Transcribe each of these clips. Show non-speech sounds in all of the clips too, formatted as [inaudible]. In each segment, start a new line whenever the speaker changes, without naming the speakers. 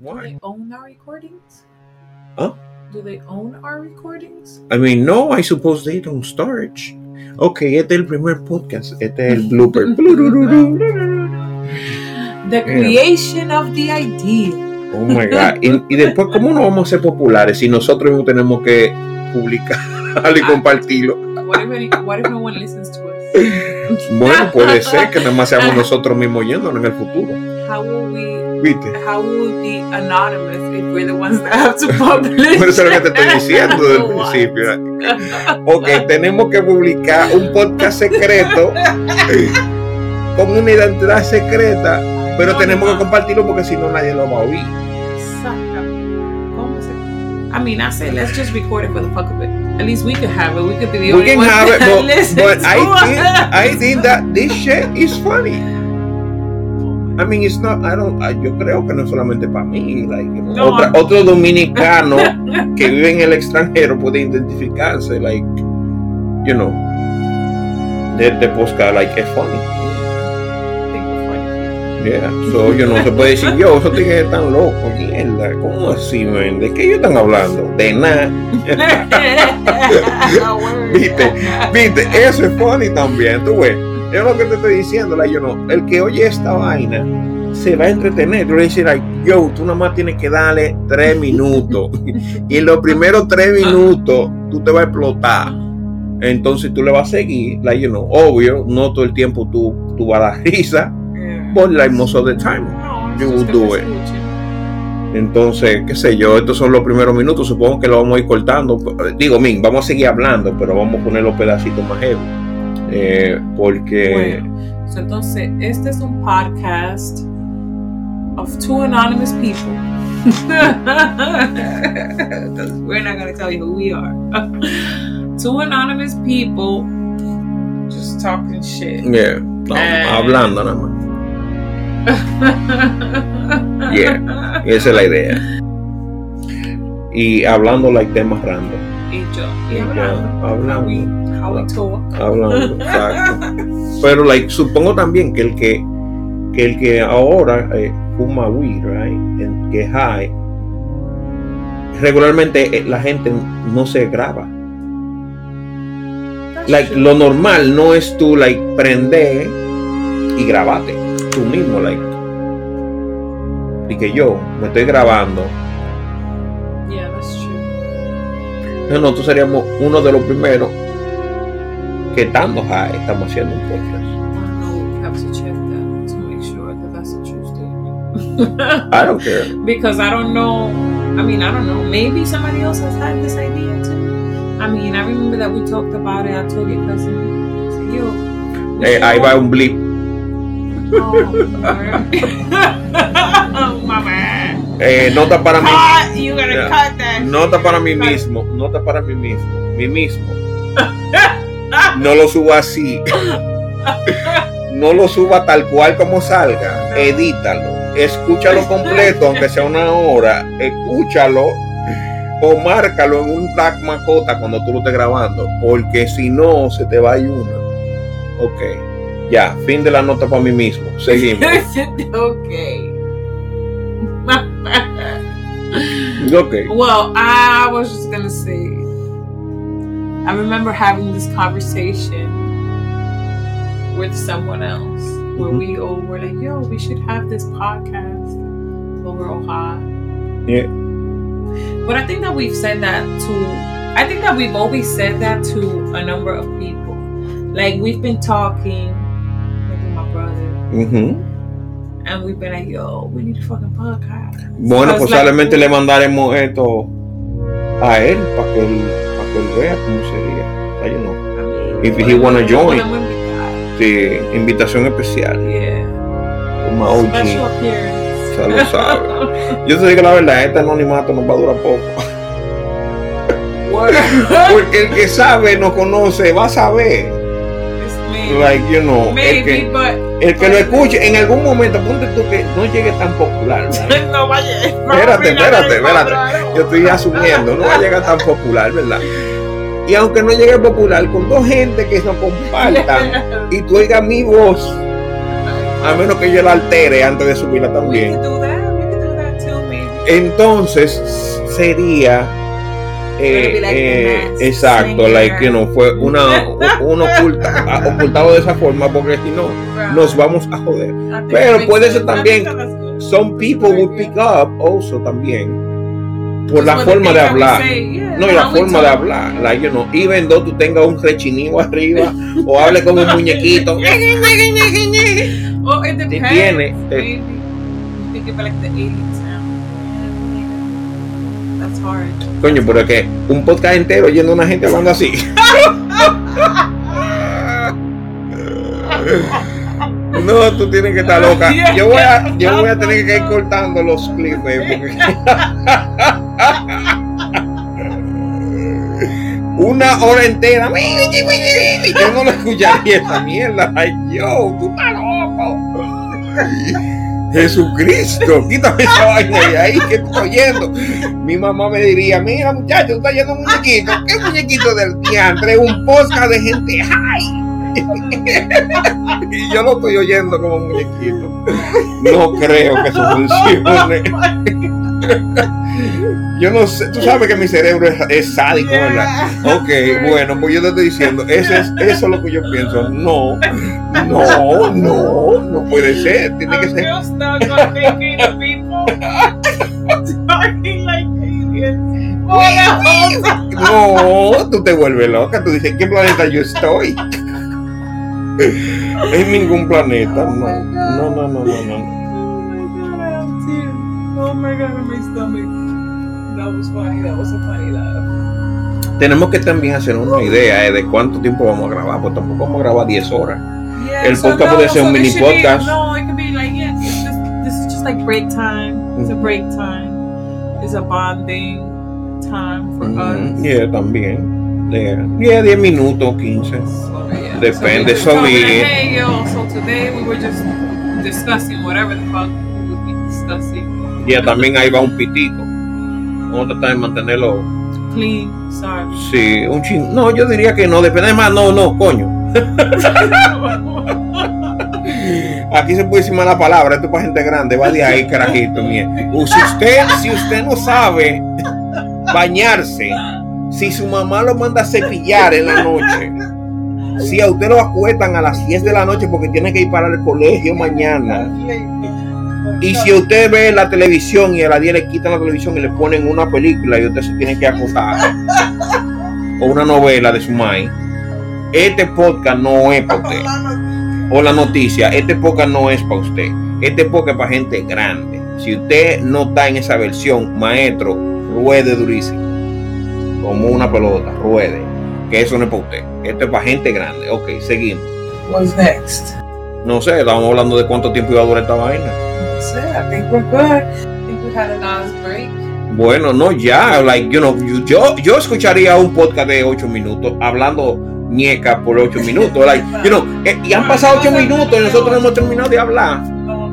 Do
Why?
they own our recordings?
Huh?
Do they own our recordings?
I mean, no, I suppose they don't storage. Ok, este es el primer podcast. Este es el blooper. [laughs]
The creation of the idea.
Oh my God. Y, y después, ¿cómo no vamos a ser populares si nosotros mismos tenemos que publicarlo [laughs] y compartirlo?
What if, what if no one listens to us?
Bueno, puede ser que nada más seamos [laughs] nosotros mismos yéndonos en el futuro.
How will we
¿Viste?
how will we be anonymous if we're the ones that have to [laughs] publish?
Por eso es lo que te estoy diciendo desde el [laughs] principio. Ok, tenemos que publicar un podcast secreto [laughs] con una identidad secreta, pero tenemos que compartirlo porque si no nadie lo va a oír.
Exactamente. ¿Cómo se- I mean, I say let's just record it for the fuck of it. At least we could have it. We could be the
We
only
can
ones
have it, but, but I think. I think that this shit is funny. I mean, it's not. I don't. I- yo creo que no es solamente para mí. Like,
No,
otra- otro dominicano [laughs] que vive en el extranjero puede identificarse. Like, you know, de, de like, es funny. Yeah. So, you know, se puede decir, yo, esos tigres están locos. Mierda, ¿cómo así, man? ¿De qué ellos están hablando? De nada. [laughs] [laughs] Viste, viste, eso es funny también, tú ves. Es lo que te estoy diciendo, like, you know, el que oye esta vaina se va a entretener. Tú le dices, like, yo, tú nada más tienes que darle tres minutos. [laughs] y en los primeros tres minutos tú te vas a explotar. Entonces tú le vas a seguir, like, you know, obvio, no todo el tiempo tú, tú vas a dar risa, but like most of the time.
No,
You will do it. Entonces, qué sé yo, estos son los primeros minutos, supongo que lo vamos a ir cortando. Digo, min, vamos a seguir hablando, pero vamos a poner los pedacitos más heavy. Eh, porque,
Bueno, so, entonces, este es un podcast of two anonymous people. Because we're not going to tell you who we are. two anonymous people just talking shit.
yeah,
Eh.
hablando nada más. Yeah. Esa es la idea. Y hablando like temas random.
Y yo, y
Y
hablando.
hablando.
How we, how we talk.
Hablando, exacto. Pero like, supongo también que el que, que el que ahora eh, fuma weed, right? El que high, regularmente eh, la gente no se graba. Like, lo normal no es tú like prender y grabarte tú mismo, like. Y que yo me estoy grabando. Entonces nosotros seríamos uno de los primeros que estando high estamos haciendo un podcast.
I
don't care. [laughs]
because I don't know. I mean, I don't know. Maybe somebody else has had this idea too. I mean, I remember that we talked about it. I told your cousin, I said, "Yo, we
Eh, ahí va un blip.
Oh, [laughs] [laughs]
Eh, nota para mí. Yeah.
that.
Nota para mí mismo. Nota para mí mismo. Mí mismo. [laughs] No lo suba así. No lo suba tal cual como salga. Edítalo. Escúchalo completo, aunque sea una hora. Escúchalo o márcalo en un tag macota cuando tú lo estés grabando. Porque si no, se te va a ir una. Ok. Ya, fin de la nota para mí mismo. Seguimos. [laughs]
okay. [laughs]
Ok.
Well, I was just gonna say, I remember having this conversation with someone else where
Mhm.
we all were like, "Yo, we should have this podcast." But we're all high.
Yeah.
But I think that we've said that to. I think that we've always said that to a number of people. Like we've been talking, maybe my brother,
Ujú.
And we've been like, "Yo, we need a fucking podcast."
Bueno,
Because,
posiblemente
like,
le mandaremos esto a él para que él, para que él vea cómo sería. O sea, you know,
I mean,
If he wanna join. sí, invitación especial.
Yeah.
Como a OG. Lo sabe. Yo te digo la verdad, este anonimato nos va a durar poco. [laughs] Porque el que sabe, no conoce, va a saber. Like, you know, el que,
but
el que lo escuche, en algún momento, ponte tú que no llegue tan popular. ¿verdad? [laughs]
no vaya.
Espérate, espérate, espérate. Yo estoy asumiendo, no va a llegar tan popular, ¿verdad? Y aunque no llegue popular, con dos gente que nos compartan [laughs] y tú oigas mi voz, a menos que yo la altere antes de subirla también. Entonces sería eh,
like
eh, exacto, like you know, fue una un oculta, ocultado de esa forma porque si no nos vamos a joder. Pero puede ser también-. Some people would pick up also también por la forma de hablar.
say, yeah,
No, y la forma de hablar, like, you know, even though tú tengas un rechinivo arriba o hable como un [laughs] muñequito. [laughs]
Well, it depends.
tiene, eh.
Maybe. You think of like the 80s now.
Coño, pero es que un podcast entero yendo a una gente hablando así. No, tú tienes que estar loca. Yo voy a, yo voy a tener que ir cortando los clips, eh, Una hora entera. Yo no lo escucharía esa mierda. Ay, yo, tú estás loco. Jesucristo, [laughs] quítame esa vaina de ahí que estoy oyendo. Mi mamá me diría, mira muchacho, tú estás yendo un muñequito. ¿Qué muñequito del diantre? Un podcast de gente high. [laughs] y yo lo estoy oyendo como muñequito. No creo que eso funcione. Yo no sé, tú sabes que mi cerebro es, es sádico, ¿verdad? Ok, bueno, pues yo te estoy diciendo, eso es, eso es lo que yo pienso. No, no, no, no puede ser. Tiene que ser. No, tú te vuelves loca. Tú dices, ¿en qué planeta yo estoy? En ningún planeta, no. No, no, no, no, no.
Oh my god, my god, in my stomach. That was funny. That was a funny laugh.
Tenemos que también hacer una idea eh, de cuánto tiempo vamos a grabar, porque tampoco vamos a grabar 10 horas.
Yeah,
El podcast puede ser un mini
be-
podcast.
no, it could be like yeah. It's just, this is just like break time. It's a
Mhm.
break time. It's a bonding time for
Ujú,
us.
Yeah, también. Yeah, yeah, 10 minutos, 15.
So, yeah.
Depende,
So,
so
we hey yo, so today we were just discussing whatever the fuck we would be discussing.
Ya también ahí va un pitico. Vamos a tratar de mantenerlo.
Clean, sorry.
Sí, un chin. No, yo diría que no, depende más. No, no, coño. [laughs] Aquí se puede decir mala palabra, esto es para gente grande, va de ahí, carajito, mía. O Si usted, si usted no sabe bañarse, si su mamá lo manda a cepillar en la noche, si a usted lo acuestan a las 10 de la noche porque tiene que ir para el colegio mañana, y si usted ve la televisión y a las 10 le quitan la televisión y le ponen una película y usted se tiene que acostar, o una novela de su maíz, este podcast no es para usted o la noticia, este podcast no es para usted. Este podcast es para gente grande. Si usted no está en esa versión, maestro, ruede durísimo. Como una pelota, ruede. Que eso no es para usted. Esto es para gente grande. Ok, seguimos.
What's next?
No sé, estábamos hablando de cuánto tiempo iba a durar esta vaina.
That's it. I think we're good. I think we had a nice break.
Bueno, no, ya, like, you know, yo, yo escucharía un podcast de 8 minutos hablando ñeca por 8 minutos. Like, you know, eh, y han pasado 8 minutos y nosotros no hemos terminado de hablar.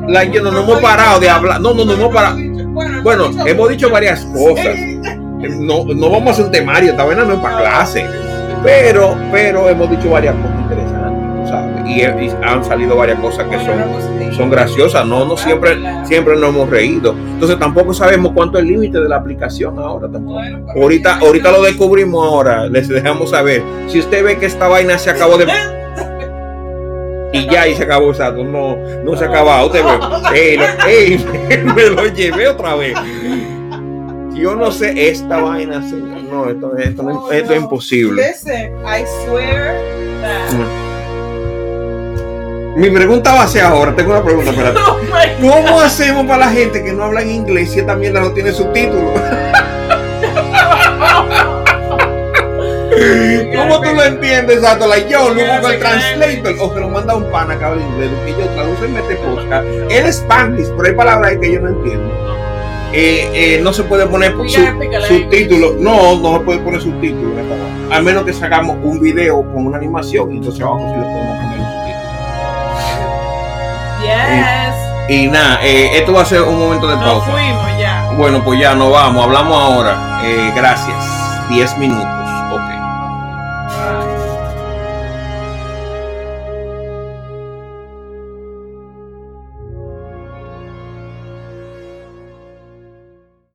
Like, you know, no hemos parado de hablar. No, no, no hemos parado. Bueno, hemos dicho varias cosas. Eh, No, no vamos a hacer un temario, esta vaina no es para clase. Pero, pero hemos dicho varias cosas. Y, han salido varias cosas que son, son graciosas. No, no siempre, siempre nos hemos reído. Entonces tampoco sabemos cuánto es el límite de la aplicación ahora tampoco. Ahorita, ahorita lo descubrimos ahora, les dejamos saber. Si usted ve que esta vaina se acabó de [laughs] y ya y se acabó, exacto, no, no se ha acabado, usted ve, [laughs] ey, lo- ey, [laughs] me lo llevé otra vez. Yo no sé esta vaina, señor, no, esto, esto, esto es imposible.
Listen, I swear that.
Mi pregunta va a ser ahora, tengo una pregunta, espérate. [laughs]
Oh.
¿Cómo hacemos para la gente que no habla en inglés si esta mierda no tiene subtítulos? [laughs] ¿Cómo tú lo entiendes? Exacto, like yo, lo Google Translator, o se lo manda un pana que habla inglés, que yo traduce en este podcast. En Spanish, pero hay palabras que yo no entiendo. Eh, eh, no se puede poner subtítulos. No, no se puede poner subtítulos. en esta vaina. Al menos que sacamos un video con una animación y entonces abajo sí le podemos poner.
Yes.
Y nada, eh, esto va a ser un momento de
Nos
pausa.
fuimos ya.
Bueno, pues ya nos vamos, hablamos ahora. Eh, gracias. 10 minutos.